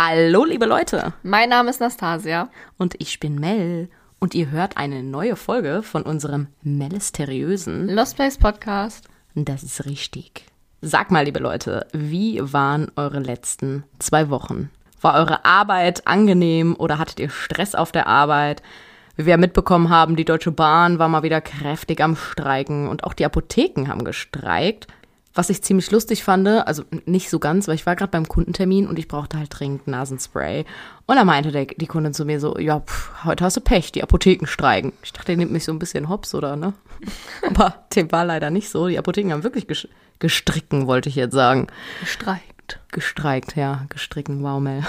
Hallo, liebe Leute. Mein Name ist Nastasia. Und ich bin Mel. Und ihr hört eine neue Folge von unserem Melisteriösen Lost Place Podcast. Das ist richtig. Sag mal, liebe Leute, wie waren eure letzten zwei Wochen? War eure Arbeit angenehm oder hattet ihr Stress auf der Arbeit? Wie wir mitbekommen haben, die Deutsche Bahn war mal wieder kräftig am Streiken und auch die Apotheken haben gestreikt. Was ich ziemlich lustig fand, also nicht so ganz, weil ich war gerade beim Kundentermin und ich brauchte halt dringend Nasenspray. Und da meinte der, die Kundin zu mir so, ja, pff, heute hast du Pech, die Apotheken streiken. Ich dachte, der nimmt mich so ein bisschen hops, oder, ne? Aber dem war leider nicht so. Die Apotheken haben wirklich gestricken, wollte ich jetzt sagen. Gestreikt. Gestreikt, ja, gestricken, wow, Mel.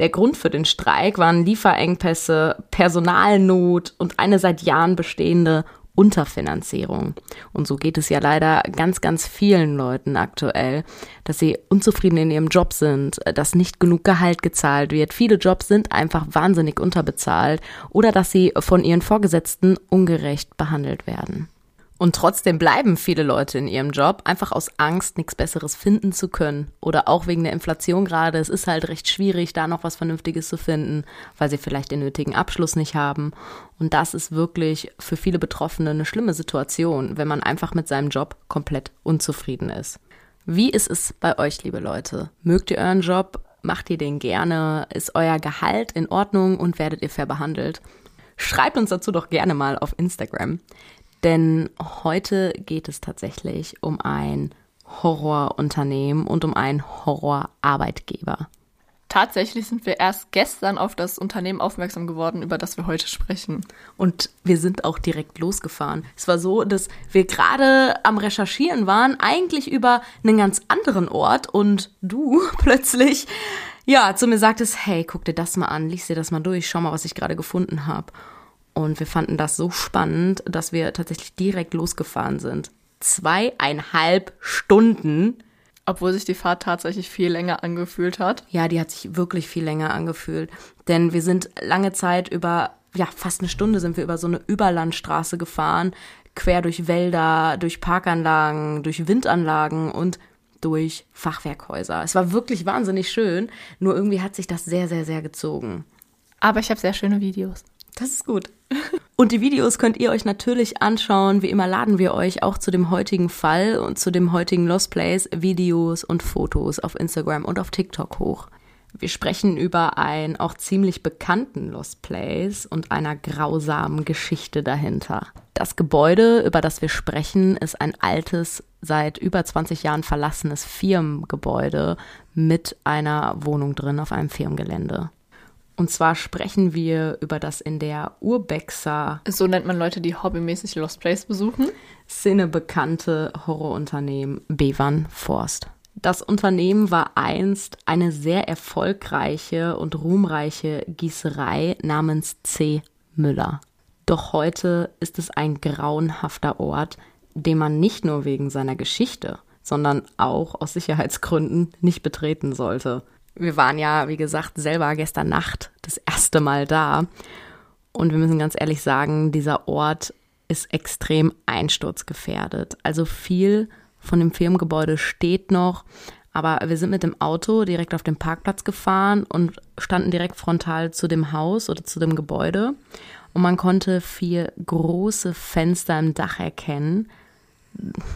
Der Grund für den Streik waren Lieferengpässe, Personalnot und eine seit Jahren bestehende Unterfinanzierung. Und so geht es ja leider ganz, ganz vielen Leuten aktuell, dass sie unzufrieden in ihrem Job sind, dass nicht genug Gehalt gezahlt wird. Viele Jobs sind einfach wahnsinnig unterbezahlt oder dass sie von ihren Vorgesetzten ungerecht behandelt werden. Und trotzdem bleiben viele Leute in ihrem Job, einfach aus Angst, nichts Besseres finden zu können. Oder auch wegen der Inflation gerade. Es ist halt recht schwierig, da noch was Vernünftiges zu finden, weil sie vielleicht den nötigen Abschluss nicht haben. Und das ist wirklich für viele Betroffene eine schlimme Situation, wenn man einfach mit seinem Job komplett unzufrieden ist. Wie ist es bei euch, liebe Leute? Mögt ihr euren Job? Macht ihr den gerne? Ist euer Gehalt in Ordnung und werdet ihr fair behandelt? Schreibt uns dazu doch gerne mal auf Instagram. Denn heute geht es tatsächlich um ein Horrorunternehmen und um einen Horrorarbeitgeber. Tatsächlich sind wir erst gestern auf das Unternehmen aufmerksam geworden, über das wir heute sprechen. Und wir sind auch direkt losgefahren. Es war so, dass wir gerade am Recherchieren waren, eigentlich über einen ganz anderen Ort und du plötzlich, ja, zu mir sagtest, hey, guck dir das mal an, lies dir das mal durch, schau mal, was ich gerade gefunden habe. Und wir fanden das so spannend, dass wir tatsächlich direkt losgefahren sind. Zweieinhalb Stunden. Obwohl sich die Fahrt tatsächlich viel länger angefühlt hat. Ja, die hat sich wirklich viel länger angefühlt. Denn wir sind lange Zeit über, ja, fast eine Stunde sind wir über so eine Überlandstraße gefahren, quer durch Wälder, durch Parkanlagen, durch Windanlagen und durch Fachwerkhäuser. Es war wirklich wahnsinnig schön, nur irgendwie hat sich das sehr, sehr, sehr gezogen. Aber ich habe sehr schöne Videos. Das ist gut. Und die Videos könnt ihr euch natürlich anschauen. Wie immer laden wir euch auch zu dem heutigen Fall und zu dem heutigen Lost Place Videos und Fotos auf Instagram und auf TikTok hoch. Wir sprechen über einen auch ziemlich bekannten Lost Place und einer grausamen Geschichte dahinter. Das Gebäude, über das wir sprechen, ist ein altes, seit über 20 Jahren verlassenes Firmengebäude mit einer Wohnung drin auf einem Firmengelände. Und zwar sprechen wir über das in der Urbexer. So nennt man Leute, die hobbymäßig Lost Place besuchen. Szene bekannte Horrorunternehmen Bevan Forst. Das Unternehmen war einst eine sehr erfolgreiche und ruhmreiche Gießerei namens C. Müller. Doch heute ist es ein grauenhafter Ort, den man nicht nur wegen seiner Geschichte, sondern auch aus Sicherheitsgründen nicht betreten sollte. Wir waren ja, wie gesagt, selber gestern Nacht das erste Mal da. Und wir müssen ganz ehrlich sagen, dieser Ort ist extrem einsturzgefährdet. Also viel von dem Firmengebäude steht noch, aber wir sind mit dem Auto direkt auf den Parkplatz gefahren und standen direkt frontal zu dem Haus oder zu dem Gebäude. Und man konnte vier große Fenster im Dach erkennen.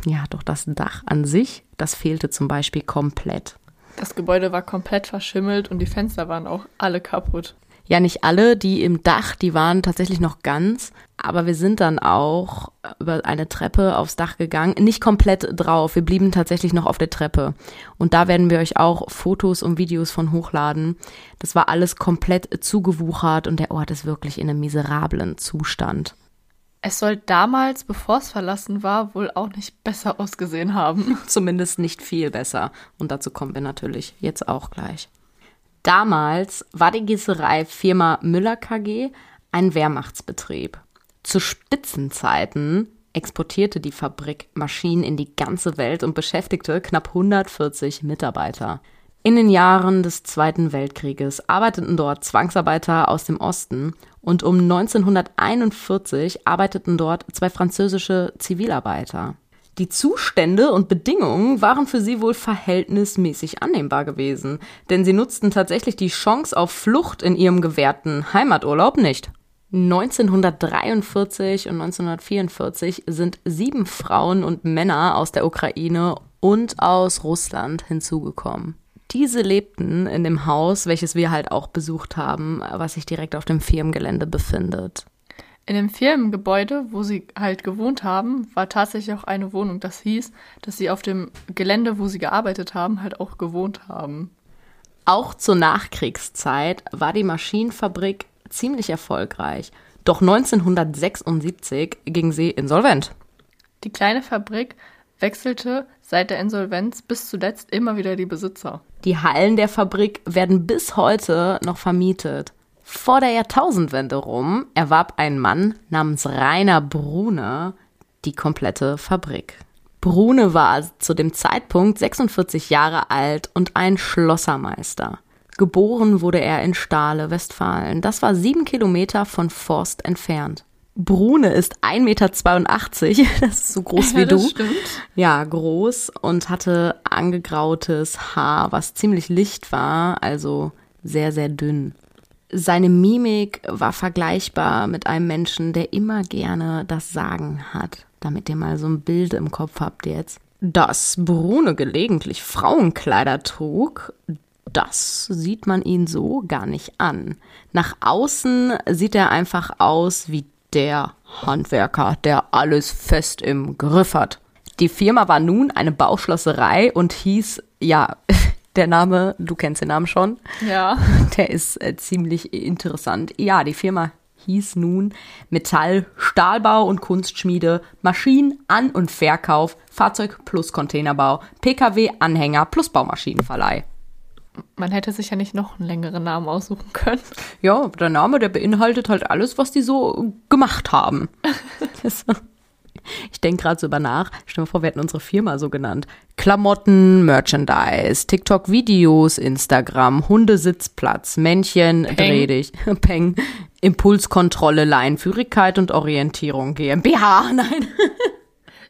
Ja, doch das Dach an sich, das fehlte zum Beispiel komplett. Das Gebäude war komplett verschimmelt und die Fenster waren auch alle kaputt. Ja, nicht alle, die im Dach, die waren tatsächlich noch ganz, aber wir sind dann auch über eine Treppe aufs Dach gegangen, nicht komplett drauf, wir blieben tatsächlich noch auf der Treppe. Und da werden wir euch auch Fotos und Videos von hochladen. Das war alles komplett zugewuchert und der Ort ist wirklich in einem miserablen Zustand. Es soll damals, bevor es verlassen war, wohl auch nicht besser ausgesehen haben. Zumindest nicht viel besser. Und dazu kommen wir natürlich jetzt auch gleich. Damals war die Gießerei Firma Müller KG ein Wehrmachtsbetrieb. Zu Spitzenzeiten exportierte die Fabrik Maschinen in die ganze Welt und beschäftigte knapp 140 Mitarbeiter. In den Jahren des Zweiten Weltkrieges arbeiteten dort Zwangsarbeiter aus dem Osten und um 1941 arbeiteten dort zwei französische Zivilarbeiter. Die Zustände und Bedingungen waren für sie wohl verhältnismäßig annehmbar gewesen, denn sie nutzten tatsächlich die Chance auf Flucht in ihrem gewährten Heimaturlaub nicht. 1943 und 1944 sind sieben Frauen und Männer aus der Ukraine und aus Russland hinzugekommen. Diese lebten in dem Haus, welches wir halt auch besucht haben, was sich direkt auf dem Firmengelände befindet. In dem Firmengebäude, wo sie halt gewohnt haben, war tatsächlich auch eine Wohnung. Das hieß, dass sie auf dem Gelände, wo sie gearbeitet haben, halt auch gewohnt haben. Auch zur Nachkriegszeit war die Maschinenfabrik ziemlich erfolgreich. Doch 1976 ging sie insolvent. Die kleine Fabrik wechselte seit der Insolvenz bis zuletzt immer wieder die Besitzer. Die Hallen der Fabrik werden bis heute noch vermietet. Vor der Jahrtausendwende rum erwarb ein Mann namens Rainer Brune die komplette Fabrik. Brune war zu dem Zeitpunkt 46 Jahre alt und ein Schlossermeister. Geboren wurde er in Stahle, Westfalen. Das war sieben Kilometer von Forst entfernt. Brune ist 1,82 Meter, das ist so groß wie ja, das du. Stimmt. Ja, groß und hatte angegrautes Haar, was ziemlich licht war, also sehr, sehr dünn. Seine Mimik war vergleichbar mit einem Menschen, der immer gerne das Sagen hat, damit ihr mal so ein Bild im Kopf habt jetzt. Dass Brune gelegentlich Frauenkleider trug, das sieht man ihn so gar nicht an. Nach außen sieht er einfach aus wie der Handwerker, der alles fest im Griff hat. Die Firma war nun eine Bauschlosserei und hieß, ja, der Name, du kennst den Namen schon. Ja. Der ist äh, ziemlich interessant. Ja, die Firma hieß nun Metall, Stahlbau und Kunstschmiede, Maschinen, An- und Verkauf, Fahrzeug plus Containerbau, Pkw-Anhänger plus Baumaschinenverleih. Man hätte sich ja nicht noch einen längeren Namen aussuchen können. Ja, der Name, der beinhaltet halt alles, was die so gemacht haben. Ich denke gerade so über nach. Stell dir vor, wir hätten unsere Firma so genannt. Klamotten, Merchandise, TikTok-Videos, Instagram, Hundesitzplatz, Männchen, Peng. dreh dich, Peng, Impulskontrolle, Leinführigkeit und Orientierung, GmbH, nein,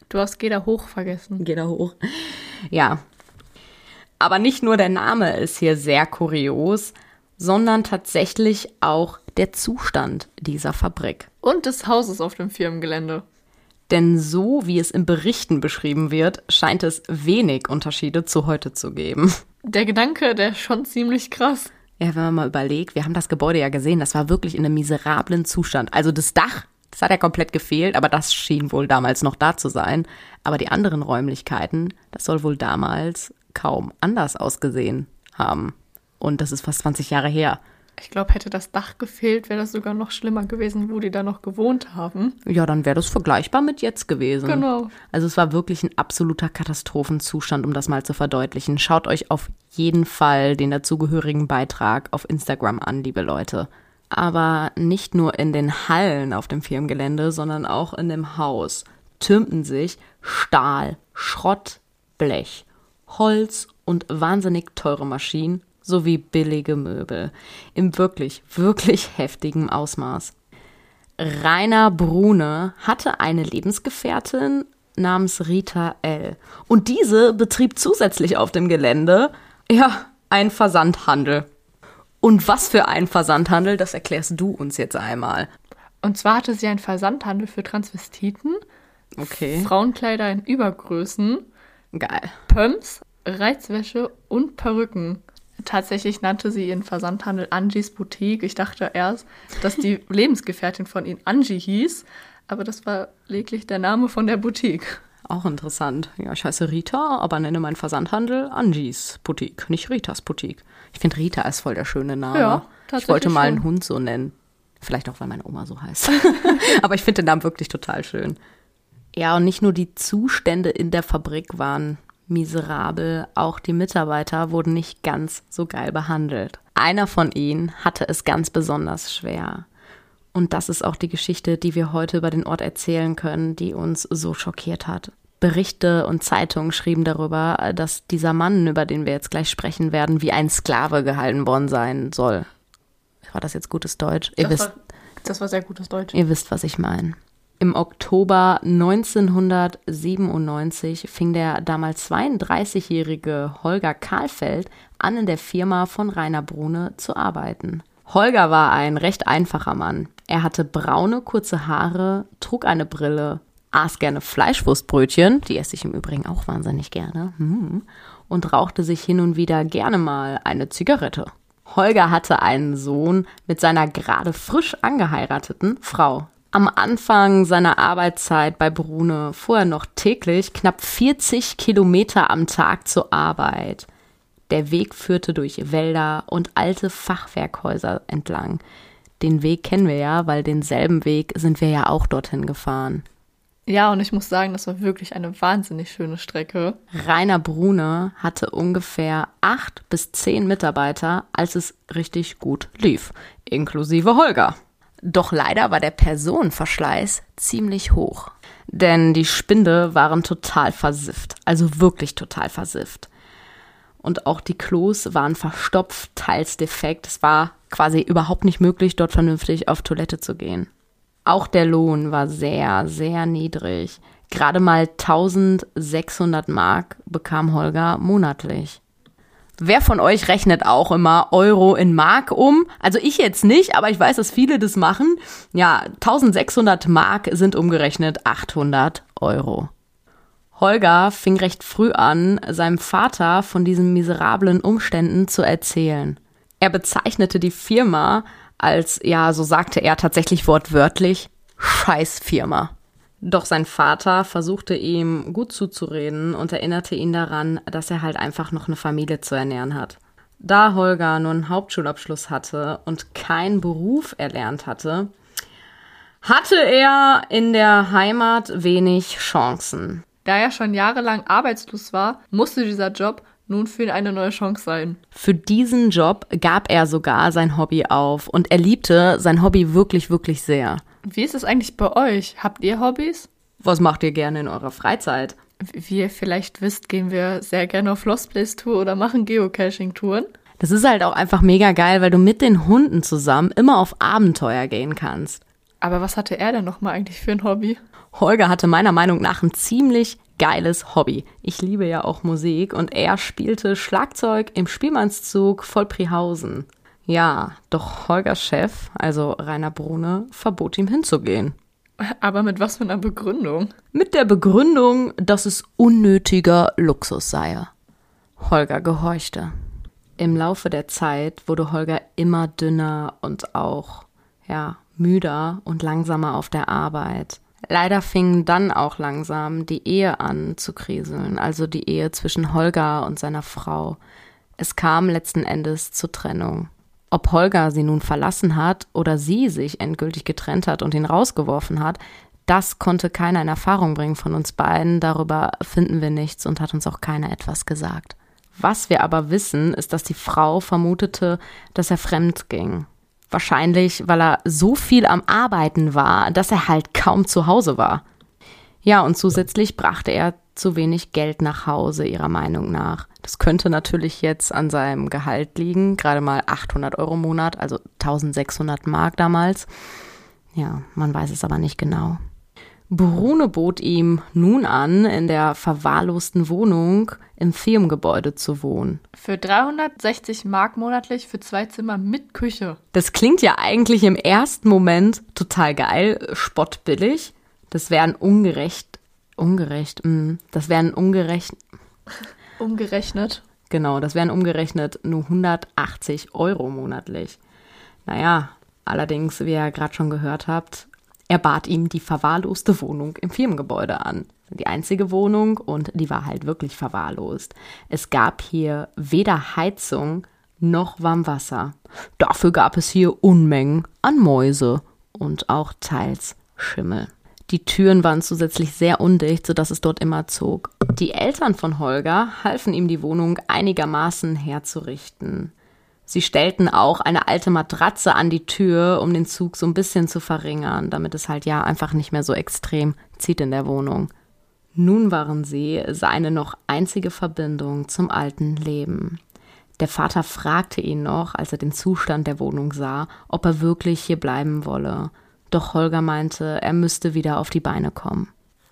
Du hast Geh da hoch vergessen. geh da hoch. Ja. Aber nicht nur der Name ist hier sehr kurios, sondern tatsächlich auch der Zustand dieser Fabrik. Und des Hauses auf dem Firmengelände. Denn so wie es in Berichten beschrieben wird, scheint es wenig Unterschiede zu heute zu geben. Der Gedanke, der ist schon ziemlich krass. Ja, wenn man mal überlegt, wir haben das Gebäude ja gesehen, das war wirklich in einem miserablen Zustand. Also das Dach, das hat ja komplett gefehlt, aber das schien wohl damals noch da zu sein. Aber die anderen Räumlichkeiten, das soll wohl damals kaum anders ausgesehen haben. Und das ist fast 20 Jahre her. Ich glaube, hätte das Dach gefehlt, wäre das sogar noch schlimmer gewesen, wo die da noch gewohnt haben. Ja, dann wäre das vergleichbar mit jetzt gewesen. Genau. Also es war wirklich ein absoluter Katastrophenzustand, um das mal zu verdeutlichen. Schaut euch auf jeden Fall den dazugehörigen Beitrag auf Instagram an, liebe Leute. Aber nicht nur in den Hallen auf dem Firmengelände, sondern auch in dem Haus türmten sich Stahl, Schrott, Blech, Holz und wahnsinnig teure Maschinen sowie billige Möbel im wirklich, wirklich heftigen Ausmaß. Rainer Brune hatte eine Lebensgefährtin namens Rita L. Und diese betrieb zusätzlich auf dem Gelände, ja, einen Versandhandel. Und was für ein Versandhandel, das erklärst du uns jetzt einmal. Und zwar hatte sie einen Versandhandel für Transvestiten, Okay. Frauenkleider in Übergrößen, Geil. Pumps, Reizwäsche und Perücken. Tatsächlich nannte sie ihren Versandhandel Angies Boutique. Ich dachte erst, dass die Lebensgefährtin von ihnen Angie hieß, aber das war lediglich der Name von der Boutique. Auch interessant. Ja, ich heiße Rita, aber nenne meinen Versandhandel Angies Boutique, nicht Ritas Boutique. Ich finde Rita ist voll der schöne Name. Ja, ich tatsächlich wollte mal einen. Hund so nennen. Vielleicht auch, weil meine Oma so heißt. aber ich finde den Namen wirklich total schön. Ja, und nicht nur die Zustände in der Fabrik waren miserabel, auch die Mitarbeiter wurden nicht ganz so geil behandelt. Einer von ihnen hatte es ganz besonders schwer. Und das ist auch die Geschichte, die wir heute über den Ort erzählen können, die uns so schockiert hat. Berichte und Zeitungen schrieben darüber, dass dieser Mann, über den wir jetzt gleich sprechen werden, wie ein Sklave gehalten worden sein soll. War das jetzt gutes Deutsch? Ihr Das wisst, war, das war sehr gutes Deutsch. ihr wisst, was ich meine. Im Oktober 1997 fing der damals 32-jährige Holger Kahlfeld an, in der Firma von Rainer Brune zu arbeiten. Holger war ein recht einfacher Mann. Er hatte braune, kurze Haare, trug eine Brille, aß gerne Fleischwurstbrötchen, die esse ich im Übrigen auch wahnsinnig gerne, hm, und rauchte sich hin und wieder gerne mal eine Zigarette. Holger hatte einen Sohn mit seiner gerade frisch angeheirateten Frau. Am Anfang seiner Arbeitszeit bei Brune fuhr er noch täglich knapp 40 Kilometer am Tag zur Arbeit. Der Weg führte durch Wälder und alte Fachwerkhäuser entlang. Den Weg kennen wir ja, weil denselben Weg sind wir ja auch dorthin gefahren. Ja, und ich muss sagen, das war wirklich eine wahnsinnig schöne Strecke. Rainer Brune hatte ungefähr acht bis zehn Mitarbeiter, als es richtig gut lief, inklusive Holger. Doch leider war der Personenverschleiß ziemlich hoch. Denn die Spinde waren total versifft, also wirklich total versifft. Und auch die Klos waren verstopft, teils defekt. Es war quasi überhaupt nicht möglich, dort vernünftig auf Toilette zu gehen. Auch der Lohn war sehr, sehr niedrig. Gerade mal 1600 Mark bekam Holger monatlich. Wer von euch rechnet auch immer Euro in Mark um? Also ich jetzt nicht, aber ich weiß, dass viele das machen. Ja, 1600 Mark sind umgerechnet 800 Euro. Holger fing recht früh an, seinem Vater von diesen miserablen Umständen zu erzählen. Er bezeichnete die Firma als, ja, so sagte er tatsächlich wortwörtlich, Scheißfirma. Doch sein Vater versuchte ihm gut zuzureden und erinnerte ihn daran, dass er halt einfach noch eine Familie zu ernähren hat. Da Holger nur einen Hauptschulabschluss hatte und keinen Beruf erlernt hatte, hatte er in der Heimat wenig Chancen. Da er schon jahrelang arbeitslos war, musste dieser Job nun für ihn eine neue Chance sein. Für diesen Job gab er sogar sein Hobby auf und er liebte sein Hobby wirklich, wirklich sehr. Wie ist es eigentlich bei euch? Habt ihr Hobbys? Was macht ihr gerne in eurer Freizeit? Wie ihr vielleicht wisst, gehen wir sehr gerne auf Lost Place Tour oder machen Geocaching-Touren. Das ist halt auch einfach mega geil, weil du mit den Hunden zusammen immer auf Abenteuer gehen kannst. Aber was hatte er denn nochmal eigentlich für ein Hobby? Holger hatte meiner Meinung nach ein ziemlich geiles Hobby. Ich liebe ja auch Musik und er spielte Schlagzeug im Spielmannszug Vollprihausen. Ja, doch Holgers Chef, also Rainer Brune, verbot ihm hinzugehen. Aber mit was für einer Begründung? Mit der Begründung, dass es unnötiger Luxus sei. Holger gehorchte. Im Laufe der Zeit wurde Holger immer dünner und auch, ja, müder und langsamer auf der Arbeit. Leider fing dann auch langsam die Ehe an zu kriseln, also die Ehe zwischen Holger und seiner Frau. Es kam letzten Endes zur Trennung. Ob Holger sie nun verlassen hat oder sie sich endgültig getrennt hat und ihn rausgeworfen hat, das konnte keiner in Erfahrung bringen von uns beiden, darüber finden wir nichts und hat uns auch keiner etwas gesagt. Was wir aber wissen, ist, dass die Frau vermutete, dass er fremd ging. Wahrscheinlich, weil er so viel am Arbeiten war, dass er halt kaum zu Hause war. Ja, und zusätzlich brachte er zu wenig Geld nach Hause, ihrer Meinung nach. Das könnte natürlich jetzt an seinem Gehalt liegen, gerade mal 800 Euro im Monat, also 1600 Mark damals. Ja, man weiß es aber nicht genau. Brune bot ihm nun an, in der verwahrlosten Wohnung im Firmengebäude zu wohnen. Für 360 Mark monatlich für zwei Zimmer mit Küche. Das klingt ja eigentlich im ersten Moment total geil, spottbillig. Das wären ungerecht Ungerecht, mh. Mm. das wären ungerecht. Umgerechnet. Genau, das wären umgerechnet nur 180 Euro monatlich. Naja, allerdings, wie ihr gerade schon gehört habt, er bat ihm die verwahrloste Wohnung im Firmengebäude an. Die einzige Wohnung und die war halt wirklich verwahrlost. Es gab hier weder Heizung noch Warmwasser. Dafür gab es hier Unmengen an Mäuse und auch teils Schimmel. Die Türen waren zusätzlich sehr undicht, sodass es dort immer zog. Die Eltern von Holger halfen ihm die Wohnung einigermaßen herzurichten. Sie stellten auch eine alte Matratze an die Tür, um den Zug so ein bisschen zu verringern, damit es halt ja einfach nicht mehr so extrem zieht in der Wohnung. Nun waren sie seine noch einzige Verbindung zum alten Leben. Der Vater fragte ihn noch, als er den Zustand der Wohnung sah, ob er wirklich hier bleiben wolle. Doch Holger meinte, er müsste wieder auf die Beine kommen.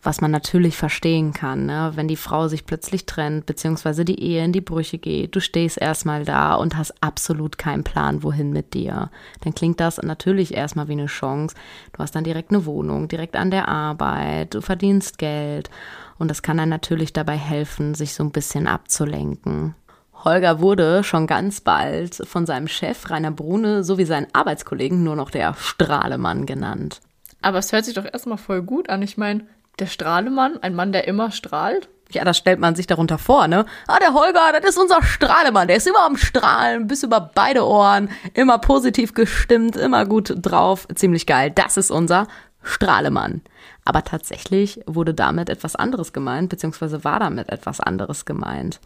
Was man natürlich verstehen kann, ne? wenn die Frau sich plötzlich trennt, beziehungsweise die Ehe in die Brüche geht. Du stehst erstmal da und hast absolut keinen Plan, wohin mit dir. Dann klingt das natürlich erstmal wie eine Chance. Du hast dann direkt eine Wohnung, direkt an der Arbeit, du verdienst Geld. Und das kann dann natürlich dabei helfen, sich so ein bisschen abzulenken. Holger wurde schon ganz bald von seinem Chef Rainer Brune sowie seinen Arbeitskollegen nur noch der Strahlemann genannt. Aber es hört sich doch erstmal voll gut an. Ich meine, der Strahlemann, ein Mann, der immer strahlt. Ja, das stellt man sich darunter vor, ne? Ah, der Holger, das ist unser Strahlemann. Der ist immer am Strahlen, bis über beide Ohren, immer positiv gestimmt, immer gut drauf. Ziemlich geil. Das ist unser Strahlemann. Aber tatsächlich wurde damit etwas anderes gemeint, beziehungsweise war damit etwas anderes gemeint.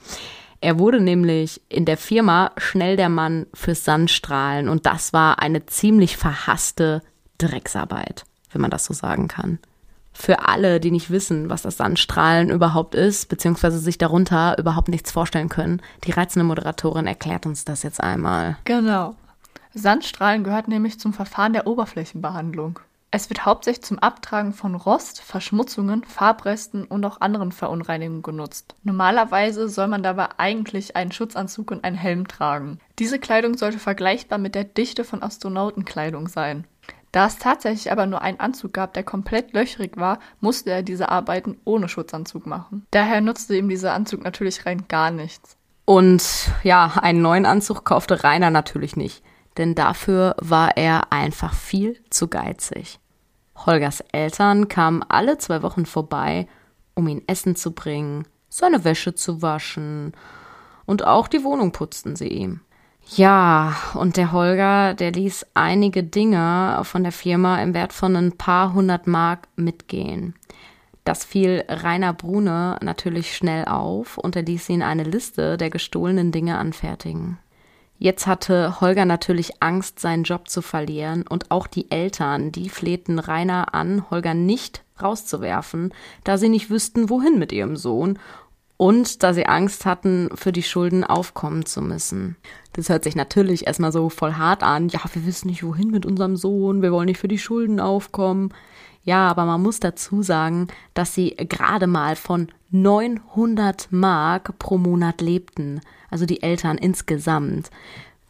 Er wurde nämlich in der Firma schnell der Mann fürs Sandstrahlen und das war eine ziemlich verhasste Drecksarbeit, wenn man das so sagen kann. Für alle, die nicht wissen, was das Sandstrahlen überhaupt ist, beziehungsweise sich darunter überhaupt nichts vorstellen können, die reizende Moderatorin erklärt uns das jetzt einmal. Genau. Sandstrahlen gehört nämlich zum Verfahren der Oberflächenbehandlung. Es wird hauptsächlich zum Abtragen von Rost, Verschmutzungen, Farbresten und auch anderen Verunreinigungen genutzt. Normalerweise soll man dabei eigentlich einen Schutzanzug und einen Helm tragen. Diese Kleidung sollte vergleichbar mit der Dichte von Astronautenkleidung sein. Da es tatsächlich aber nur einen Anzug gab, der komplett löchrig war, musste er diese Arbeiten ohne Schutzanzug machen. Daher nutzte ihm dieser Anzug natürlich rein gar nichts. Und ja, einen neuen Anzug kaufte Rainer natürlich nicht, denn dafür war er einfach viel zu geizig. Holgers Eltern kamen alle zwei Wochen vorbei, um ihn Essen zu bringen, seine Wäsche zu waschen und auch die Wohnung putzten sie ihm. Ja, und der Holger, der ließ einige Dinge von der Firma im Wert von ein paar hundert Mark mitgehen. Das fiel Rainer Brune natürlich schnell auf und er ließ ihn eine Liste der gestohlenen Dinge anfertigen. Jetzt hatte Holger natürlich Angst, seinen Job zu verlieren und auch die Eltern, die flehten Rainer an, Holger nicht rauszuwerfen, da sie nicht wüssten, wohin mit ihrem Sohn und da sie Angst hatten, für die Schulden aufkommen zu müssen. Das hört sich natürlich erstmal so voll hart an. Ja, wir wissen nicht, wohin mit unserem Sohn, wir wollen nicht für die Schulden aufkommen. Ja, aber man muss dazu sagen, dass sie gerade mal von 900 Mark pro Monat lebten also die Eltern insgesamt.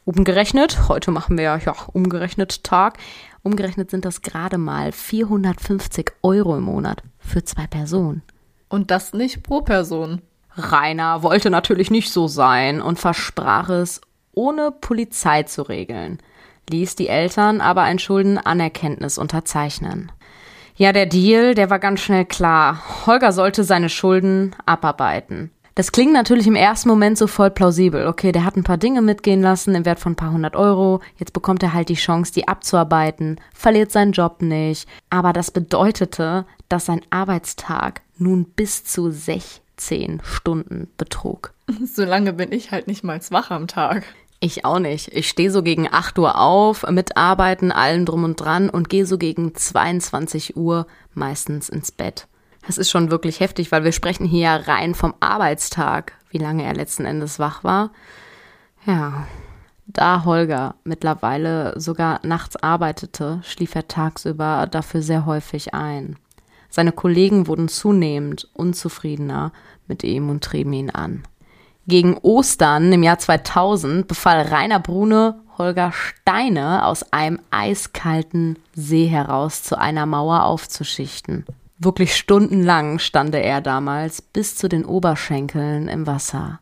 Umgerechnet, heute machen wir ja umgerechnet Tag, umgerechnet sind das gerade mal 450 Euro im Monat für zwei Personen. Und das nicht pro Person. Rainer wollte natürlich nicht so sein und versprach es, ohne Polizei zu regeln, ließ die Eltern aber ein Schuldenanerkenntnis unterzeichnen. Ja, der Deal, der war ganz schnell klar. Holger sollte seine Schulden abarbeiten. Das klingt natürlich im ersten Moment so voll plausibel. Okay, der hat ein paar Dinge mitgehen lassen im Wert von ein paar hundert Euro. Jetzt bekommt er halt die Chance, die abzuarbeiten, verliert seinen Job nicht. Aber das bedeutete, dass sein Arbeitstag nun bis zu 16 Stunden betrug. So lange bin ich halt nicht mal wach am Tag. Ich auch nicht. Ich stehe so gegen 8 Uhr auf, mit Arbeiten, allem drum und dran und gehe so gegen 22 Uhr meistens ins Bett. Das ist schon wirklich heftig, weil wir sprechen hier rein vom Arbeitstag, wie lange er letzten Endes wach war. Ja, da Holger mittlerweile sogar nachts arbeitete, schlief er tagsüber dafür sehr häufig ein. Seine Kollegen wurden zunehmend unzufriedener mit ihm und trieben ihn an. Gegen Ostern im Jahr 2000 befahl Rainer Brune Holger Steine aus einem eiskalten See heraus zu einer Mauer aufzuschichten. Wirklich stundenlang stand er damals bis zu den Oberschenkeln im Wasser.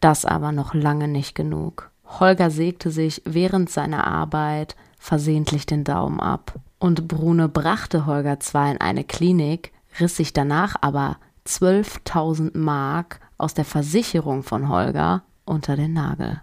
Das aber noch lange nicht genug. Holger sägte sich während seiner Arbeit versehentlich den Daumen ab. Und Brune brachte Holger zwar in eine Klinik, riss sich danach aber 12.000 Mark aus der Versicherung von Holger unter den Nagel.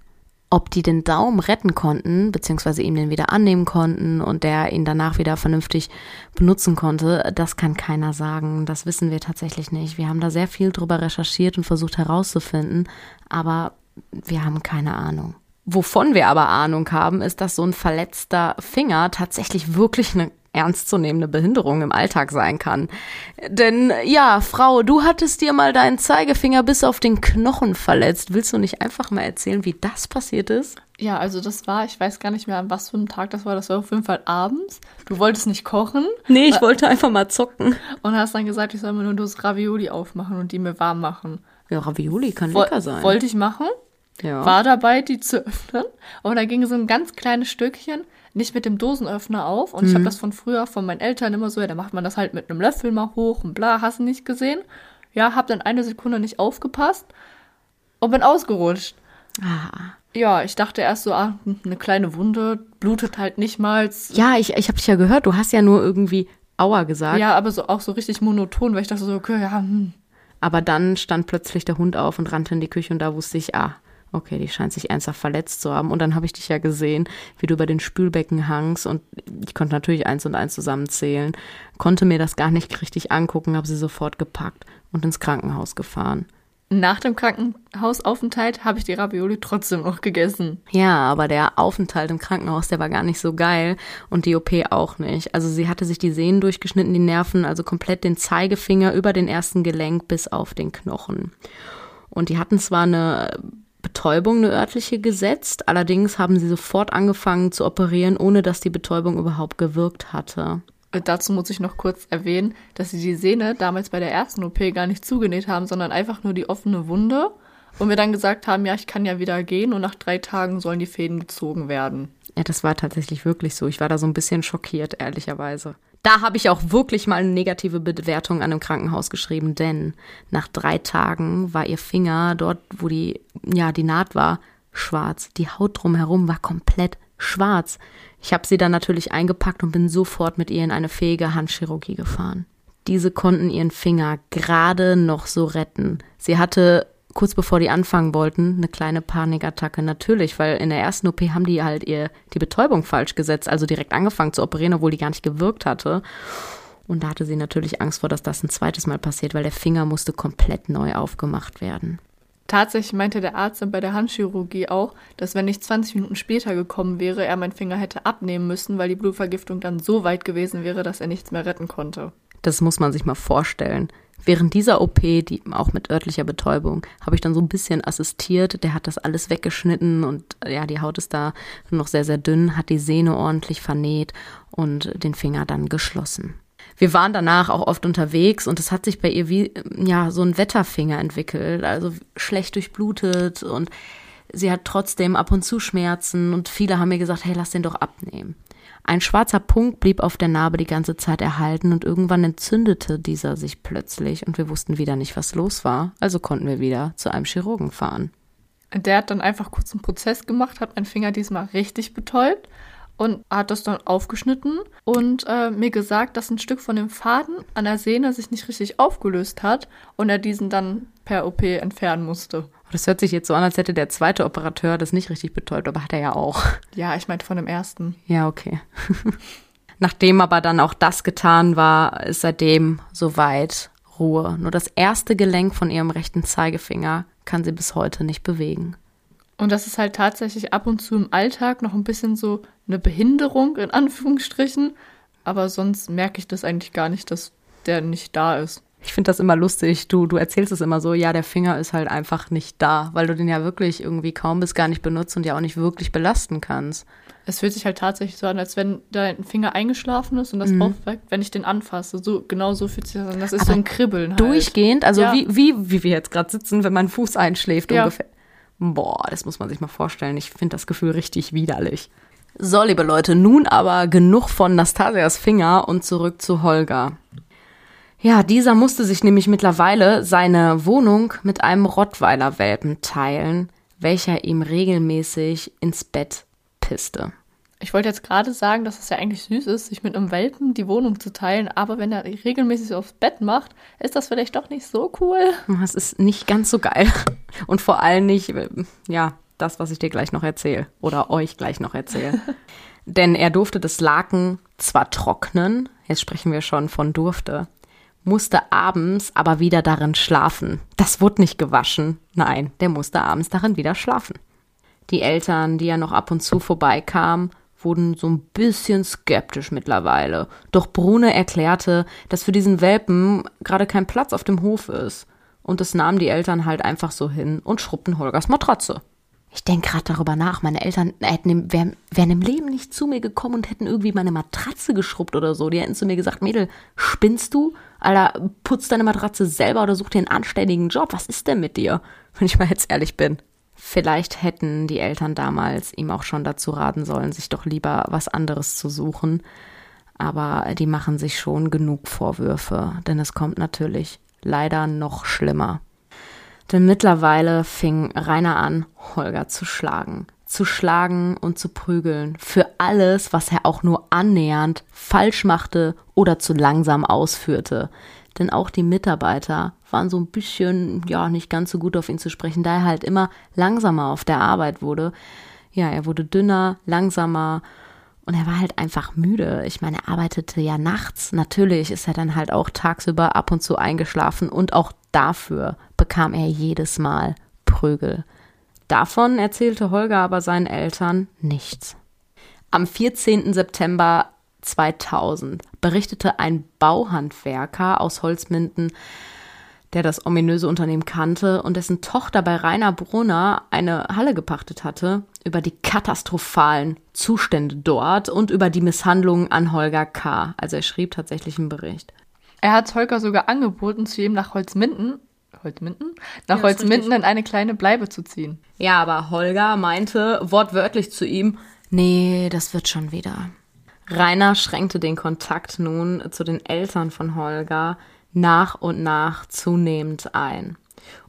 Ob die den Daumen retten konnten, beziehungsweise ihm den wieder annehmen konnten und der ihn danach wieder vernünftig benutzen konnte, das kann keiner sagen. Das wissen wir tatsächlich nicht. Wir haben da sehr viel drüber recherchiert und versucht herauszufinden, aber wir haben keine Ahnung. Wovon wir aber Ahnung haben, ist, dass so ein verletzter Finger tatsächlich wirklich eine ernstzunehmende Behinderung im Alltag sein kann. Denn ja, Frau, du hattest dir mal deinen Zeigefinger bis auf den Knochen verletzt. Willst du nicht einfach mal erzählen, wie das passiert ist? Ja, also das war, ich weiß gar nicht mehr, an was für einem Tag das war. Das war auf jeden Fall abends. Du wolltest nicht kochen. Nee, ich wollte einfach mal zocken. Und hast dann gesagt, ich soll mir nur das Ravioli aufmachen und die mir warm machen. Ja, Ravioli kann Woll- lecker sein. Wollte ich machen. ja. War dabei, die zu öffnen. Und da ging so ein ganz kleines Stückchen nicht mit dem Dosenöffner auf. Und ich Mhm. habe das von früher von meinen Eltern immer so, ja, da macht man das halt mit einem Löffel mal hoch und bla, hast du nicht gesehen. Ja, hab dann eine Sekunde nicht aufgepasst und bin ausgerutscht. Ah. Ja, ich dachte erst so, ah, eine kleine Wunde, blutet halt nicht mal. Ja, ich, ich habe dich ja gehört, du hast ja nur irgendwie Aua gesagt. Ja, aber so auch so richtig monoton, weil ich dachte so, okay, ja, hm. Aber dann stand plötzlich der Hund auf und rannte in die Küche und da wusste ich, ah, okay, die scheint sich ernsthaft verletzt zu haben. Und dann habe ich dich ja gesehen, wie du über den Spülbecken hangst und ich konnte natürlich eins und eins zusammenzählen, konnte mir das gar nicht richtig angucken, habe sie sofort gepackt und ins Krankenhaus gefahren. Nach dem Krankenhausaufenthalt habe ich die Ravioli trotzdem noch gegessen. Ja, aber der Aufenthalt im Krankenhaus, der war gar nicht so geil und die OP auch nicht. Also sie hatte sich die Sehnen durchgeschnitten, die Nerven, also komplett den Zeigefinger über den ersten Gelenk bis auf den Knochen. Und die hatten zwar eine Betäubung, eine örtliche gesetzt, allerdings haben sie sofort angefangen zu operieren, ohne dass die Betäubung überhaupt gewirkt hatte. Dazu muss ich noch kurz erwähnen, dass sie die Sehne damals bei der ersten OP gar nicht zugenäht haben, sondern einfach nur die offene Wunde. Und wir dann gesagt haben, ja, ich kann ja wieder gehen und nach drei Tagen sollen die Fäden gezogen werden. Ja, das war tatsächlich wirklich so. Ich war da so ein bisschen schockiert, ehrlicherweise. Da habe ich auch wirklich mal eine negative Bewertung an dem Krankenhaus geschrieben, denn nach drei Tagen war ihr Finger dort, wo die, ja, die Naht war, schwarz. Die Haut drumherum war komplett schwarz. Ich habe sie dann natürlich eingepackt und bin sofort mit ihr in eine fähige Handchirurgie gefahren. Diese konnten ihren Finger gerade noch so retten. Sie hatte kurz bevor die anfangen wollten, eine kleine Panikattacke. Natürlich, weil in der ersten OP haben die halt ihr die Betäubung falsch gesetzt, also direkt angefangen zu operieren, obwohl die gar nicht gewirkt hatte. Und da hatte sie natürlich Angst vor, dass das ein zweites Mal passiert, weil der Finger musste komplett neu aufgemacht werden. Tatsächlich meinte der Arzt dann bei der Handchirurgie auch, dass wenn ich 20 Minuten später gekommen wäre, er meinen Finger hätte abnehmen müssen, weil die Blutvergiftung dann so weit gewesen wäre, dass er nichts mehr retten konnte. Das muss man sich mal vorstellen. Während dieser OP, die auch mit örtlicher Betäubung, habe ich dann so ein bisschen assistiert. Der hat das alles weggeschnitten und ja, die Haut ist da noch sehr, sehr dünn, hat die Sehne ordentlich vernäht und den Finger dann geschlossen. Wir waren danach auch oft unterwegs und es hat sich bei ihr wie ja so ein Wetterfinger entwickelt, also schlecht durchblutet und sie hat trotzdem ab und zu Schmerzen und viele haben mir gesagt, hey, lass den doch abnehmen. Ein schwarzer Punkt blieb auf der Narbe die ganze Zeit erhalten und irgendwann entzündete dieser sich plötzlich und wir wussten wieder nicht, was los war, also konnten wir wieder zu einem Chirurgen fahren. Der hat dann einfach kurz einen Prozess gemacht, hat meinen Finger diesmal richtig betäubt und hat das dann aufgeschnitten und äh, mir gesagt, dass ein Stück von dem Faden an der Sehne sich nicht richtig aufgelöst hat und er diesen dann per OP entfernen musste. Das hört sich jetzt so an, als hätte der zweite Operateur das nicht richtig betäubt, aber hat er ja auch. Ja, ich meinte von dem ersten. Ja, okay. Nachdem aber dann auch das getan war, ist seitdem soweit Ruhe. Nur das erste Gelenk von ihrem rechten Zeigefinger kann sie bis heute nicht bewegen. Und das ist halt tatsächlich ab und zu im Alltag noch ein bisschen so eine Behinderung in Anführungsstrichen, aber sonst merke ich das eigentlich gar nicht, dass der nicht da ist. Ich finde das immer lustig. Du, du erzählst es immer so, ja, der Finger ist halt einfach nicht da, weil du den ja wirklich irgendwie kaum bis gar nicht benutzt und ja auch nicht wirklich belasten kannst. Es fühlt sich halt tatsächlich so an, als wenn dein Finger eingeschlafen ist und das Mhm. aufweckt, wenn ich den anfasse. So, genau so fühlt sich das an. Das ist Aber so ein Kribbeln halt. Durchgehend, also Ja. wie, wie, wie wir jetzt gerade sitzen, wenn mein Fuß einschläft Ja. ungefähr. Boah, das muss man sich mal vorstellen. Ich finde das Gefühl richtig widerlich. So, liebe Leute, nun aber genug von Nastasias Finger und zurück zu Holger. Ja, dieser musste sich nämlich mittlerweile seine Wohnung mit einem Rottweiler-Welpen teilen, welcher ihm regelmäßig ins Bett pisste. Ich wollte jetzt gerade sagen, dass es ja eigentlich süß ist, sich mit einem Welpen die Wohnung zu teilen, aber wenn er regelmäßig aufs Bett macht, ist das vielleicht doch nicht so cool. Das ist nicht ganz so geil. Und vor allem nicht, äh, ja, das, was ich dir gleich noch erzähle. Oder euch gleich noch erzähle. Denn er durfte das Laken zwar trocknen, jetzt sprechen wir schon von durfte, musste abends aber wieder darin schlafen. Das wurde nicht gewaschen. Nein, der musste abends darin wieder schlafen. Die Eltern, die ja noch ab und zu vorbeikamen, wurden so ein bisschen skeptisch mittlerweile. Doch Brune erklärte, dass für diesen Welpen gerade kein Platz auf dem Hof ist. Und das nahmen die Eltern halt einfach so hin und schrubbten Holgers Matratze. Ich denke gerade darüber nach. Meine Eltern wären, wären im Leben nicht zu mir gekommen und hätten irgendwie meine Matratze geschrubbt oder so. Die hätten zu mir gesagt, Mädel, spinnst du? Alter, putz deine Matratze selber oder such dir einen anständigen Job. Was ist denn mit dir? Wenn ich mal jetzt ehrlich bin. Vielleicht hätten die Eltern damals ihm auch schon dazu raten sollen, sich doch lieber was anderes zu suchen. Aber die machen sich schon genug Vorwürfe, denn es kommt natürlich leider noch schlimmer. Denn mittlerweile fing Rainer an, Holger zu schlagen. Zu schlagen und zu prügeln. Für alles, was er auch nur annähernd falsch machte oder zu langsam ausführte. Denn auch die Mitarbeiter waren so ein bisschen, ja, nicht ganz so gut auf ihn zu sprechen, da er halt immer langsamer auf der Arbeit wurde. Ja, er wurde dünner, langsamer und er war halt einfach müde. Ich meine, er arbeitete ja nachts. Natürlich ist er dann halt auch tagsüber ab und zu eingeschlafen und auch dafür bekam er jedes Mal Prügel. Davon erzählte Holger aber seinen Eltern nichts. Am 14. September 2000 berichtete ein Bauhandwerker aus Holzminden, der das ominöse Unternehmen kannte und dessen Tochter bei Rainer Brunner eine Halle gepachtet hatte, über die katastrophalen Zustände dort und über die Misshandlungen an Holger K. Also er schrieb tatsächlich einen Bericht. Er hat Holger sogar angeboten, zu ihm nach Holzminden, Holzminden? Nach ja, Holzminden in eine kleine Bleibe zu ziehen. Ja, aber Holger meinte wortwörtlich zu ihm, nee, das wird schon wieder. Rainer schränkte den Kontakt nun zu den Eltern von Holger nach und nach zunehmend ein.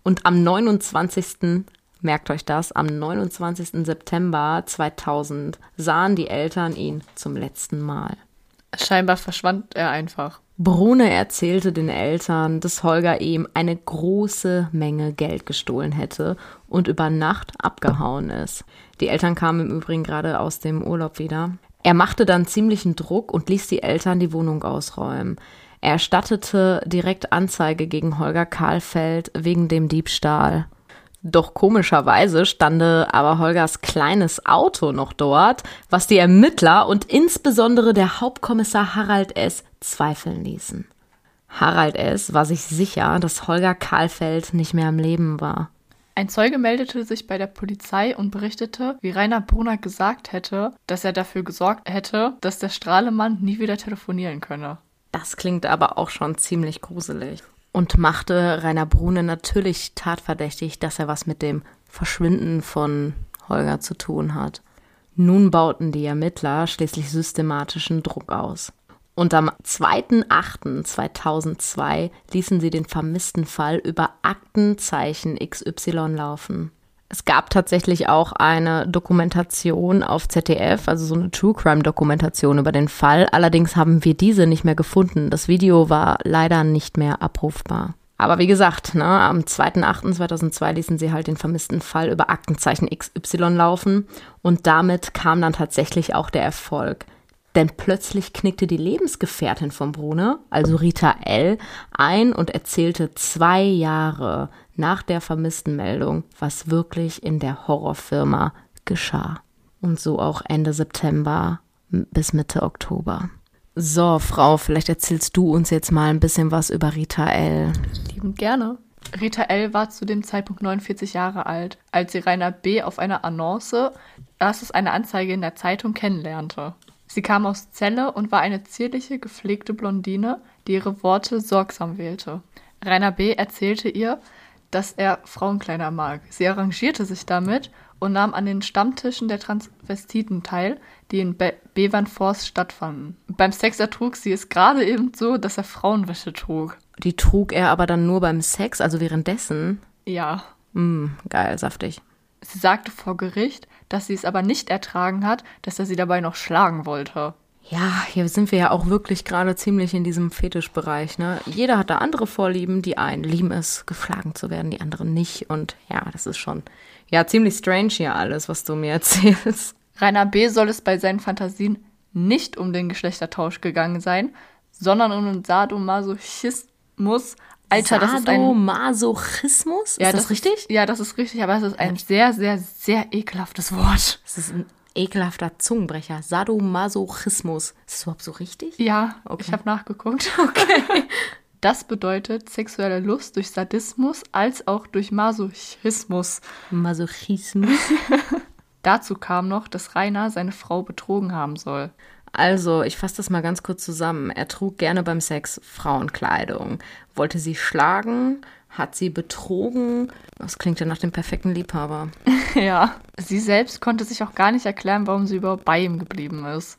Und am 29. Merkt euch das, am 29. September 2000 sahen die Eltern ihn zum letzten Mal. Scheinbar verschwand er einfach. Brune erzählte den Eltern, dass Holger ihm eine große Menge Geld gestohlen hätte und über Nacht abgehauen ist. Die Eltern kamen im Übrigen gerade aus dem Urlaub wieder. Er machte dann ziemlichen Druck und ließ die Eltern die Wohnung ausräumen. Er erstattete direkt Anzeige gegen Holger Karlfeld wegen dem Diebstahl. Doch komischerweise stande aber Holgers kleines Auto noch dort, was die Ermittler und insbesondere der Hauptkommissar Harald S. zweifeln ließen. Harald S. war sich sicher, dass Holger Karlfeld nicht mehr am Leben war. Ein Zeuge meldete sich bei der Polizei und berichtete, wie Rainer Brunner gesagt hätte, dass er dafür gesorgt hätte, dass der Strahlemann nie wieder telefonieren könne. Das klingt aber auch schon ziemlich gruselig und machte Rainer Brune natürlich tatverdächtig, dass er was mit dem Verschwinden von Holger zu tun hat. Nun bauten die Ermittler schließlich systematischen Druck aus. Und am 2.8.2002 ließen sie den vermissten Fall über Aktenzeichen XY laufen. Es gab tatsächlich auch eine Dokumentation auf ZDF, also so eine True Crime Dokumentation über den Fall. Allerdings haben wir diese nicht mehr gefunden. Das Video war leider nicht mehr abrufbar. Aber wie gesagt, ne, am 2.8.2002 ließen sie halt den vermissten Fall über Aktenzeichen XY laufen und damit kam dann tatsächlich auch der Erfolg. Denn plötzlich knickte die Lebensgefährtin von Brune, also Rita L., ein und erzählte zwei Jahre nach der vermissten Meldung, was wirklich in der Horrorfirma geschah. Und so auch Ende September bis Mitte Oktober. So, Frau, vielleicht erzählst du uns jetzt mal ein bisschen was über Rita L. Liebend gerne. Rita L. war zu dem Zeitpunkt 49 Jahre alt, als sie Rainer B. auf einer Annonce, das ist eine Anzeige in der Zeitung, kennenlernte. Sie kam aus Celle und war eine zierliche, gepflegte Blondine, die ihre Worte sorgsam wählte. Rainer B. erzählte ihr, dass er Frauenkleider mag. Sie arrangierte sich damit und nahm an den Stammtischen der Transvestiten teil, die in Be Bevernforst stattfanden. Beim Sex ertrug sie es gerade eben so, dass er Frauenwäsche trug. Die trug er aber dann nur beim Sex, also währenddessen? Ja. Mm, geil, saftig. Sie sagte vor Gericht, dass sie es aber nicht ertragen hat, dass er sie dabei noch schlagen wollte. Ja, hier sind wir ja auch wirklich gerade ziemlich in diesem Fetischbereich. Ne? Jeder hat da andere Vorlieben. Die einen lieben es, geschlagen zu werden, die anderen nicht. Und ja, das ist schon ja ziemlich strange hier alles, was du mir erzählst. Rainer B. soll es bei seinen Fantasien nicht um den Geschlechtertausch gegangen sein, sondern um den Sadomasochismus Alter, das ist ein Sadomasochismus? Ist ja, das, das richtig? ja, das ist richtig, aber es ist ein sehr, sehr, sehr ekelhaftes Wort. Es ist ein ekelhafter Zungenbrecher. Sadomasochismus. Ist das überhaupt so richtig? Ja, okay. ich habe nachgeguckt. Okay. Das bedeutet sexuelle Lust durch Sadismus als auch durch Masochismus. Masochismus. Dazu kam noch, dass Rainer seine Frau betrogen haben soll. Also, ich fasse das mal ganz kurz zusammen. Er trug gerne beim Sex Frauenkleidung, wollte sie schlagen, hat sie betrogen. Das klingt ja nach dem perfekten Liebhaber. ja, sie selbst konnte sich auch gar nicht erklären, warum sie überhaupt bei ihm geblieben ist.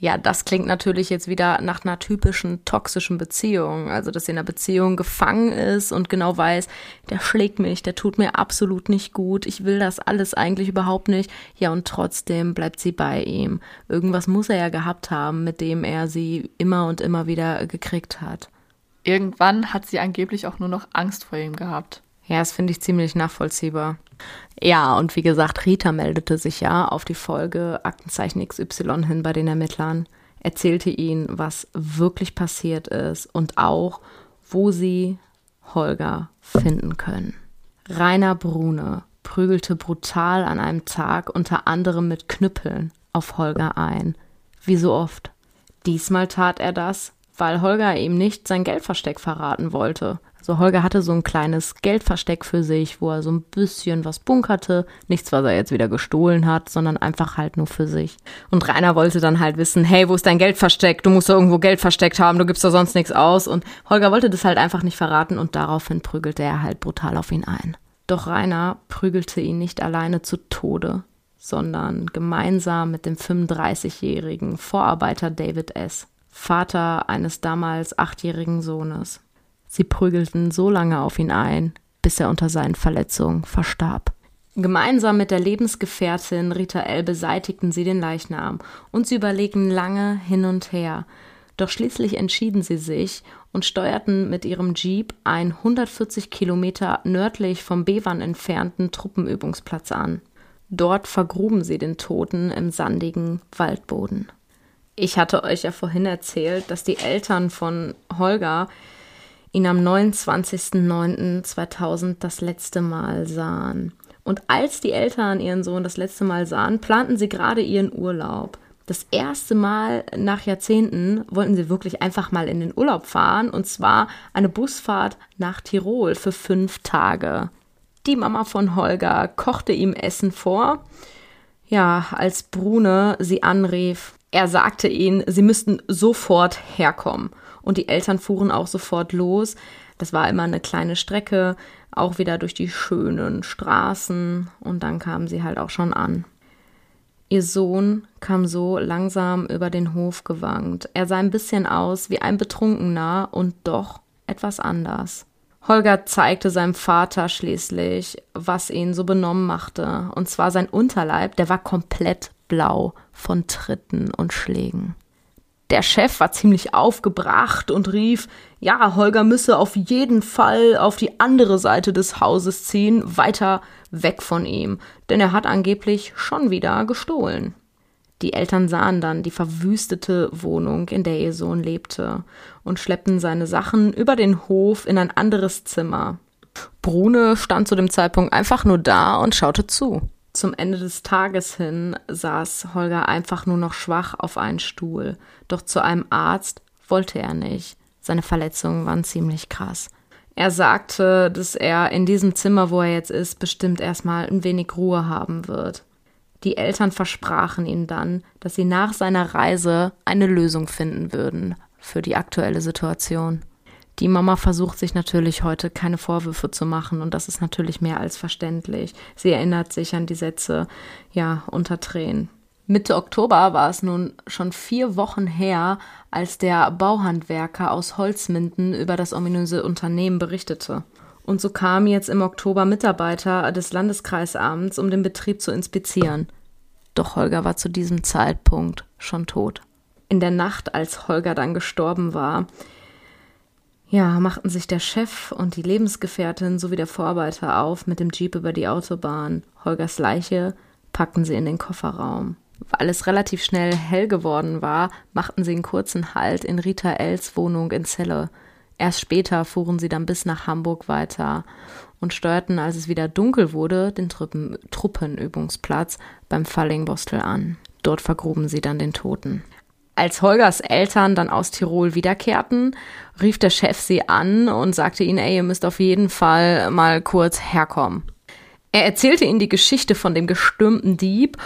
Ja, das klingt natürlich jetzt wieder nach einer typischen toxischen Beziehung. Also, dass sie in einer Beziehung gefangen ist und genau weiß, der schlägt mich, der tut mir absolut nicht gut, ich will das alles eigentlich überhaupt nicht. Ja, und trotzdem bleibt sie bei ihm. Irgendwas muss er ja gehabt haben, mit dem er sie immer und immer wieder gekriegt hat. Irgendwann hat sie angeblich auch nur noch Angst vor ihm gehabt. Ja, das finde ich ziemlich nachvollziehbar. Ja, und wie gesagt, Rita meldete sich ja auf die Folge Aktenzeichen XY hin bei den Ermittlern, erzählte ihnen, was wirklich passiert ist und auch, wo sie Holger finden können. Rainer Brune prügelte brutal an einem Tag unter anderem mit Knüppeln auf Holger ein. Wie so oft. Diesmal tat er das, weil Holger ihm nicht sein Geldversteck verraten wollte. Also Holger hatte so ein kleines Geldversteck für sich, wo er so ein bisschen was bunkerte. Nichts, was er jetzt wieder gestohlen hat, sondern einfach halt nur für sich. Und Rainer wollte dann halt wissen, hey, wo ist dein Geldversteck? Du musst doch irgendwo Geld versteckt haben, du gibst doch sonst nichts aus. Und Holger wollte das halt einfach nicht verraten und daraufhin prügelte er halt brutal auf ihn ein. Doch Rainer prügelte ihn nicht alleine zu Tode, sondern gemeinsam mit dem 35-jährigen Vorarbeiter David S. Vater eines damals achtjährigen Sohnes. Sie prügelten so lange auf ihn ein, bis er unter seinen Verletzungen verstarb. Gemeinsam mit der Lebensgefährtin Rita L. beseitigten sie den Leichnam und sie überlegten lange hin und her. Doch schließlich entschieden sie sich und steuerten mit ihrem Jeep einen 140 Kilometer nördlich vom Bewan entfernten Truppenübungsplatz an. Dort vergruben sie den Toten im sandigen Waldboden. Ich hatte euch ja vorhin erzählt, dass die Eltern von Holger ihn am 29.09.2000 das letzte Mal sahen. Und als die Eltern ihren Sohn das letzte Mal sahen, planten sie gerade ihren Urlaub. Das erste Mal nach Jahrzehnten wollten sie wirklich einfach mal in den Urlaub fahren, und zwar eine Busfahrt nach Tirol für fünf Tage. Die Mama von Holger kochte ihm Essen vor. Ja, als Brune sie anrief, er sagte ihnen, sie müssten sofort herkommen. Und die Eltern fuhren auch sofort los. Das war immer eine kleine Strecke, auch wieder durch die schönen Straßen. Und dann kamen sie halt auch schon an. Ihr Sohn kam so langsam über den Hof gewankt. Er sah ein bisschen aus wie ein Betrunkener und doch etwas anders. Holger zeigte seinem Vater schließlich, was ihn so benommen machte. Und zwar sein Unterleib, der war komplett blau von Tritten und Schlägen. Der Chef war ziemlich aufgebracht und rief, ja, Holger müsse auf jeden Fall auf die andere Seite des Hauses ziehen, weiter weg von ihm, denn er hat angeblich schon wieder gestohlen. Die Eltern sahen dann die verwüstete Wohnung, in der ihr Sohn lebte, und schleppten seine Sachen über den Hof in ein anderes Zimmer. Brune stand zu dem Zeitpunkt einfach nur da und schaute zu. Zum Ende des Tages hin saß Holger einfach nur noch schwach auf einen Stuhl. Doch zu einem Arzt wollte er nicht. Seine Verletzungen waren ziemlich krass. Er sagte, dass er in diesem Zimmer, wo er jetzt ist, bestimmt erstmal ein wenig Ruhe haben wird. Die Eltern versprachen ihm dann, dass sie nach seiner Reise eine Lösung finden würden für die aktuelle Situation. Die Mama versucht sich natürlich heute keine Vorwürfe zu machen und das ist natürlich mehr als verständlich. Sie erinnert sich an die Sätze, ja, unter Tränen. Mitte Oktober war es nun schon vier Wochen her, als der Bauhandwerker aus Holzminden über das ominöse Unternehmen berichtete. Und so kamen jetzt im Oktober Mitarbeiter des Landeskreisamts, um den Betrieb zu inspizieren. Doch Holger war zu diesem Zeitpunkt schon tot. In der Nacht, als Holger dann gestorben war, ja, machten sich der Chef und die Lebensgefährtin sowie der Vorarbeiter auf mit dem Jeep über die Autobahn. Holgers Leiche packten sie in den Kofferraum. Weil es relativ schnell hell geworden war, machten sie einen kurzen Halt in Rita Els Wohnung in Celle. Erst später fuhren sie dann bis nach Hamburg weiter. und steuerten, als es wieder dunkel wurde, den Truppen Truppenübungsplatz beim Fallingbostel an. Dort vergruben sie dann den Toten. Als Holgers Eltern dann aus Tirol wiederkehrten, rief der Chef sie an und sagte ihnen, ey, ihr müsst auf jeden Fall mal kurz herkommen. Er erzählte ihnen die Geschichte von dem gestürmten Dieb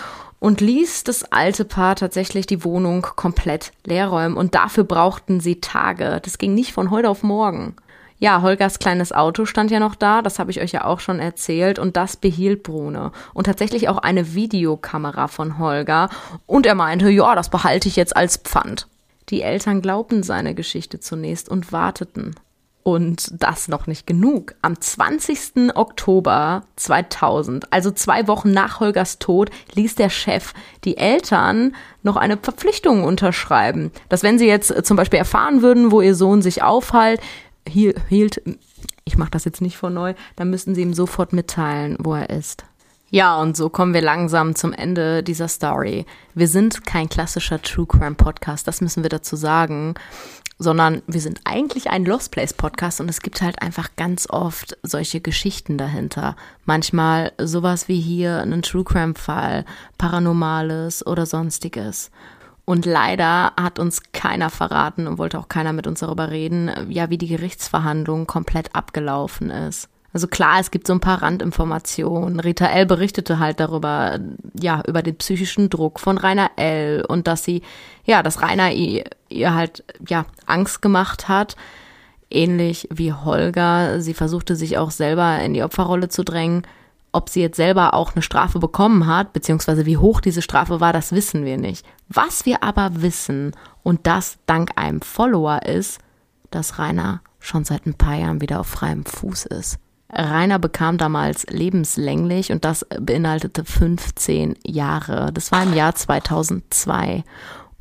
und ließ das alte Paar tatsächlich die Wohnung komplett leerräumen. Und dafür brauchten sie Tage. Das ging nicht von heute auf morgen. Ja, Holgers kleines Auto stand ja noch da, das habe ich euch ja auch schon erzählt, und das behielt Brune. Und tatsächlich auch eine Videokamera von Holger. Und er meinte, ja, das behalte ich jetzt als Pfand. Die Eltern glaubten seine Geschichte zunächst und warteten. Und das noch nicht genug. Am 20. Oktober 2000, also zwei Wochen nach Holgers Tod, ließ der Chef die Eltern noch eine Verpflichtung unterschreiben, dass wenn sie jetzt zum Beispiel erfahren würden, wo ihr Sohn sich aufhält, hielt, ich mache das jetzt nicht vor neu, dann müssten sie ihm sofort mitteilen, wo er ist. Ja, und so kommen wir langsam zum Ende dieser Story. Wir sind kein klassischer True Crime Podcast, das müssen wir dazu sagen sondern wir sind eigentlich ein Lost Place Podcast und es gibt halt einfach ganz oft solche Geschichten dahinter. Manchmal sowas wie hier einen True Crime Fall, Paranormales oder sonstiges. Und leider hat uns keiner verraten und wollte auch keiner mit uns darüber reden, ja, wie die Gerichtsverhandlung komplett abgelaufen ist. Also klar, es gibt so ein paar Randinformationen. Rita L. berichtete halt darüber, ja, über den psychischen Druck von Rainer L. und dass sie, ja, dass Rainer ihr, halt, ja, Angst gemacht hat. Ähnlich wie Holger. Sie versuchte sich auch selber in die Opferrolle zu drängen. Ob sie jetzt selber auch eine Strafe bekommen hat, beziehungsweise wie hoch diese Strafe war, das wissen wir nicht. Was wir aber wissen, und das dank einem Follower ist, dass Rainer schon seit ein paar Jahren wieder auf freiem Fuß ist. Rainer bekam damals lebenslänglich und das beinhaltete 15 Jahre. Das war im Jahr 2002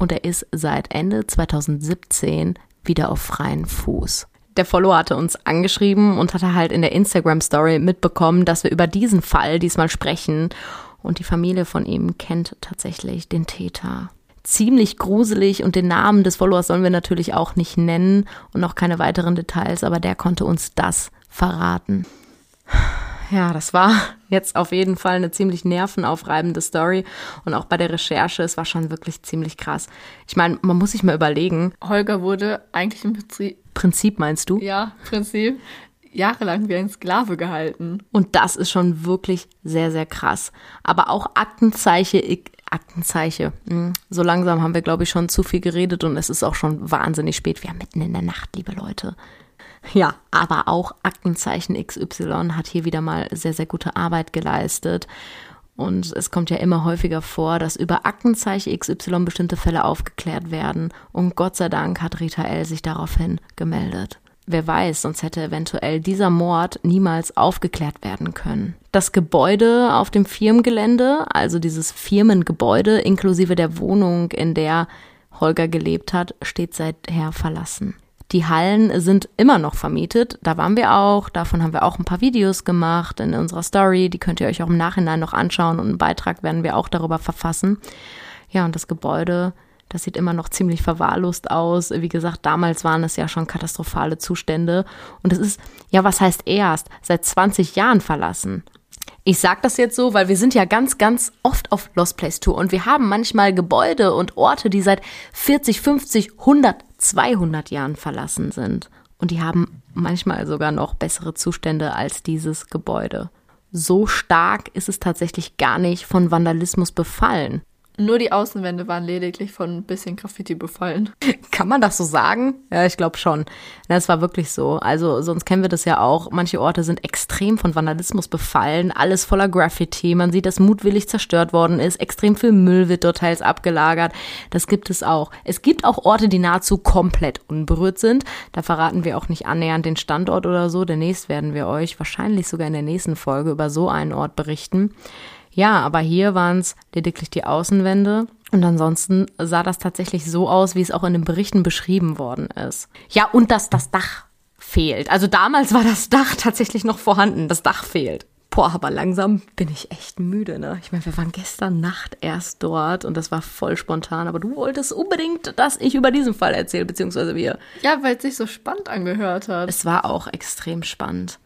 und er ist seit Ende 2017 wieder auf freien Fuß. Der Follower hatte uns angeschrieben und hatte halt in der Instagram Story mitbekommen, dass wir über diesen Fall diesmal sprechen und die Familie von ihm kennt tatsächlich den Täter ziemlich gruselig und den Namen des Followers sollen wir natürlich auch nicht nennen und noch keine weiteren Details, aber der konnte uns das verraten. Ja, das war jetzt auf jeden Fall eine ziemlich nervenaufreibende Story. Und auch bei der Recherche, es war schon wirklich ziemlich krass. Ich meine, man muss sich mal überlegen. Holger wurde eigentlich im Prinzip. Prinzip meinst du? Ja, Prinzip. Jahrelang wie ein Sklave gehalten. Und das ist schon wirklich sehr, sehr krass. Aber auch Aktenzeichen, Aktenzeichen. Hm, so langsam haben wir, glaube ich, schon zu viel geredet und es ist auch schon wahnsinnig spät. Wir haben mitten in der Nacht, liebe Leute. Ja, aber auch Aktenzeichen XY hat hier wieder mal sehr, sehr gute Arbeit geleistet. Und es kommt ja immer häufiger vor, dass über Aktenzeichen XY bestimmte Fälle aufgeklärt werden. Und Gott sei Dank hat Rita L. sich daraufhin gemeldet. Wer weiß, sonst hätte eventuell dieser Mord niemals aufgeklärt werden können. Das Gebäude auf dem Firmengelände, also dieses Firmengebäude inklusive der Wohnung, in der Holger gelebt hat, steht seither verlassen. Die Hallen sind immer noch vermietet. Da waren wir auch. Davon haben wir auch ein paar Videos gemacht in unserer Story. Die könnt ihr euch auch im Nachhinein noch anschauen und einen Beitrag werden wir auch darüber verfassen. Ja, und das Gebäude, das sieht immer noch ziemlich verwahrlost aus. Wie gesagt, damals waren es ja schon katastrophale Zustände. Und es ist, ja, was heißt erst? Seit 20 Jahren verlassen. Ich sag das jetzt so, weil wir sind ja ganz, ganz oft auf Lost Place Tour und wir haben manchmal Gebäude und Orte, die seit 40, 50, 100, 200 Jahren verlassen sind. Und die haben manchmal sogar noch bessere Zustände als dieses Gebäude. So stark ist es tatsächlich gar nicht von Vandalismus befallen. Nur die Außenwände waren lediglich von ein bisschen Graffiti befallen. Kann man das so sagen? Ja, ich glaube schon. Das war wirklich so. Also sonst kennen wir das ja auch. Manche Orte sind extrem von Vandalismus befallen. Alles voller Graffiti. Man sieht, dass mutwillig zerstört worden ist. Extrem viel Müll wird dort teils abgelagert. Das gibt es auch. Es gibt auch Orte, die nahezu komplett unberührt sind. Da verraten wir auch nicht annähernd den Standort oder so. Demnächst werden wir euch wahrscheinlich sogar in der nächsten Folge über so einen Ort berichten. Ja, aber hier waren es lediglich die Außenwände. Und ansonsten sah das tatsächlich so aus, wie es auch in den Berichten beschrieben worden ist. Ja, und dass das Dach fehlt. Also damals war das Dach tatsächlich noch vorhanden. Das Dach fehlt. Boah, aber langsam bin ich echt müde, ne? Ich meine, wir waren gestern Nacht erst dort und das war voll spontan, aber du wolltest unbedingt, dass ich über diesen Fall erzähle, beziehungsweise wir. Ja, weil es sich so spannend angehört hat. Es war auch extrem spannend.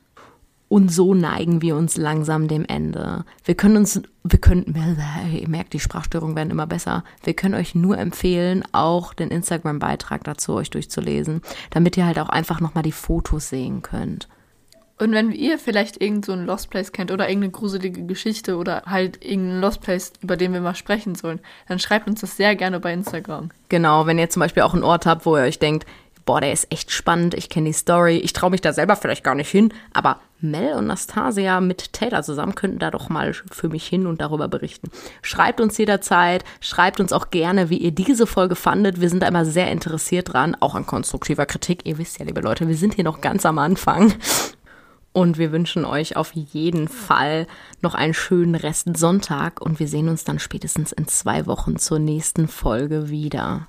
Und so neigen wir uns langsam dem Ende. Wir können uns, wir können, ihr merkt, die Sprachstörungen werden immer besser. Wir können euch nur empfehlen, auch den Instagram-Beitrag dazu euch durchzulesen, damit ihr halt auch einfach nochmal die Fotos sehen könnt. Und wenn ihr vielleicht irgend so einen Lost Place kennt oder irgendeine gruselige Geschichte oder halt irgendeinen Lost Place, über den wir mal sprechen sollen, dann schreibt uns das sehr gerne bei Instagram. Genau, wenn ihr zum Beispiel auch einen Ort habt, wo ihr euch denkt, boah, der ist echt spannend, ich kenne die Story, ich traue mich da selber vielleicht gar nicht hin, aber Mel und Nastasia mit Taylor zusammen könnten da doch mal für mich hin und darüber berichten. Schreibt uns jederzeit, schreibt uns auch gerne, wie ihr diese Folge fandet. Wir sind da immer sehr interessiert dran, auch an konstruktiver Kritik. Ihr wisst ja, liebe Leute, wir sind hier noch ganz am Anfang. Und wir wünschen euch auf jeden Fall noch einen schönen Rest Sonntag und wir sehen uns dann spätestens in zwei Wochen zur nächsten Folge wieder.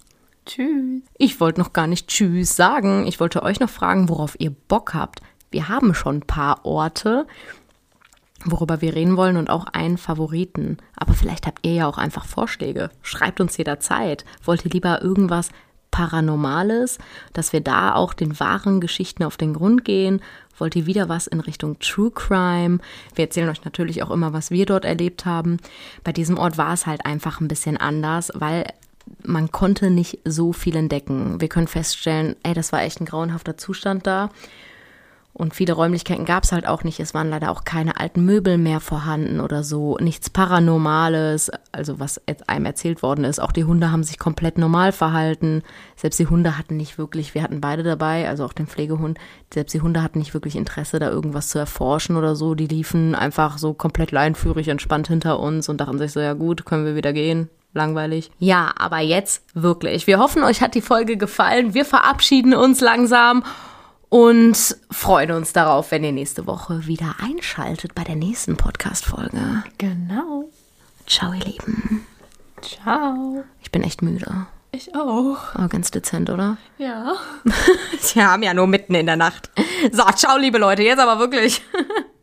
Tschüss. Ich wollte noch gar nicht Tschüss sagen. Ich wollte euch noch fragen, worauf ihr Bock habt. Wir haben schon ein paar Orte, worüber wir reden wollen und auch einen Favoriten. Aber vielleicht habt ihr ja auch einfach Vorschläge. Schreibt uns jederzeit. Wollt ihr lieber irgendwas Paranormales, dass wir da auch den wahren Geschichten auf den Grund gehen? Wollt ihr wieder was in Richtung True Crime? Wir erzählen euch natürlich auch immer, was wir dort erlebt haben. Bei diesem Ort war es halt einfach ein bisschen anders, weil man konnte nicht so viel entdecken. Wir können feststellen, ey, das war echt ein grauenhafter Zustand da. Und viele Räumlichkeiten gab es halt auch nicht. Es waren leider auch keine alten Möbel mehr vorhanden oder so. Nichts Paranormales, also was einem erzählt worden ist. Auch die Hunde haben sich komplett normal verhalten. Selbst die Hunde hatten nicht wirklich, wir hatten beide dabei, also auch den Pflegehund. Selbst die Hunde hatten nicht wirklich Interesse, da irgendwas zu erforschen oder so. Die liefen einfach so komplett leinführig entspannt hinter uns und dachten sich so, ja gut, können wir wieder gehen langweilig. Ja, aber jetzt wirklich. Wir hoffen, euch hat die Folge gefallen. Wir verabschieden uns langsam und freuen uns darauf, wenn ihr nächste Woche wieder einschaltet bei der nächsten Podcast-Folge. Genau. Ciao, ihr Lieben. Ciao. Ich bin echt müde. Ich auch. Aber ganz dezent, oder? Ja. Wir haben ja nur mitten in der Nacht. So, ciao, liebe Leute. Jetzt aber wirklich.